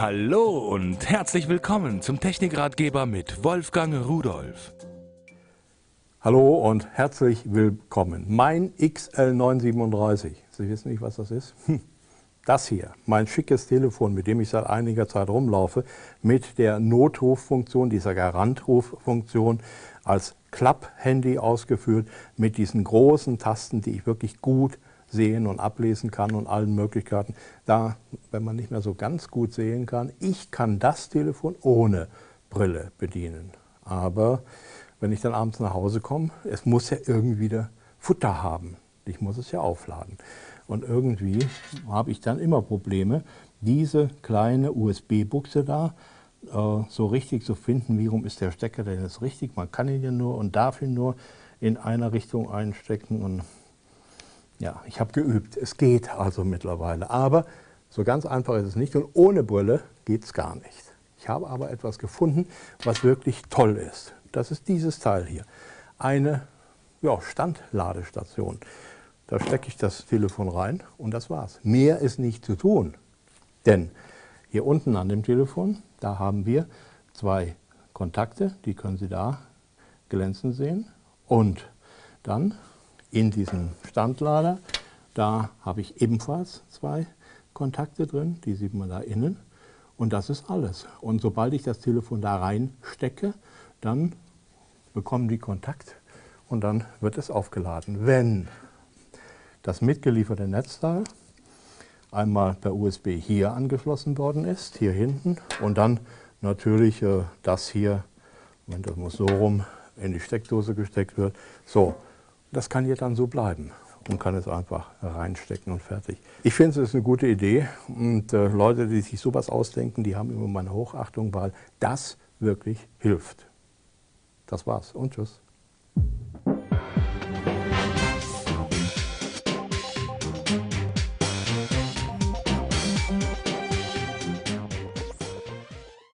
Hallo und herzlich willkommen zum Technikratgeber mit Wolfgang Rudolf. Hallo und herzlich willkommen. Mein XL937. Sie wissen nicht, was das ist? Hm. Das hier, mein schickes Telefon, mit dem ich seit einiger Zeit rumlaufe, mit der Notruffunktion, dieser Garantruffunktion, als Klapp-Handy ausgeführt, mit diesen großen Tasten, die ich wirklich gut sehen und ablesen kann und allen Möglichkeiten. Da, wenn man nicht mehr so ganz gut sehen kann, ich kann das Telefon ohne Brille bedienen. Aber wenn ich dann abends nach Hause komme, es muss ja irgendwie Futter haben. Ich muss es ja aufladen. Und irgendwie habe ich dann immer Probleme, diese kleine USB-Buchse da äh, so richtig zu finden, wie rum ist der Stecker denn jetzt richtig. Man kann ihn ja nur und darf ihn nur in einer Richtung einstecken. Und ja, ich habe geübt. Es geht also mittlerweile. Aber so ganz einfach ist es nicht und ohne Brille geht es gar nicht. Ich habe aber etwas gefunden, was wirklich toll ist. Das ist dieses Teil hier. Eine ja, Standladestation. Da stecke ich das Telefon rein und das war's. Mehr ist nicht zu tun. Denn hier unten an dem Telefon, da haben wir zwei Kontakte, die können Sie da glänzen sehen. Und dann in diesem Standlader. Da habe ich ebenfalls zwei Kontakte drin, die sieht man da innen. Und das ist alles. Und sobald ich das Telefon da reinstecke, dann bekommen die Kontakt und dann wird es aufgeladen. Wenn das mitgelieferte Netzteil einmal per USB hier angeschlossen worden ist, hier hinten, und dann natürlich äh, das hier, wenn das muss so rum in die Steckdose gesteckt wird. So, das kann hier dann so bleiben und kann es einfach reinstecken und fertig. Ich finde, es ist eine gute Idee und äh, Leute, die sich sowas ausdenken, die haben immer meine Hochachtung, weil das wirklich hilft. Das war's und tschüss.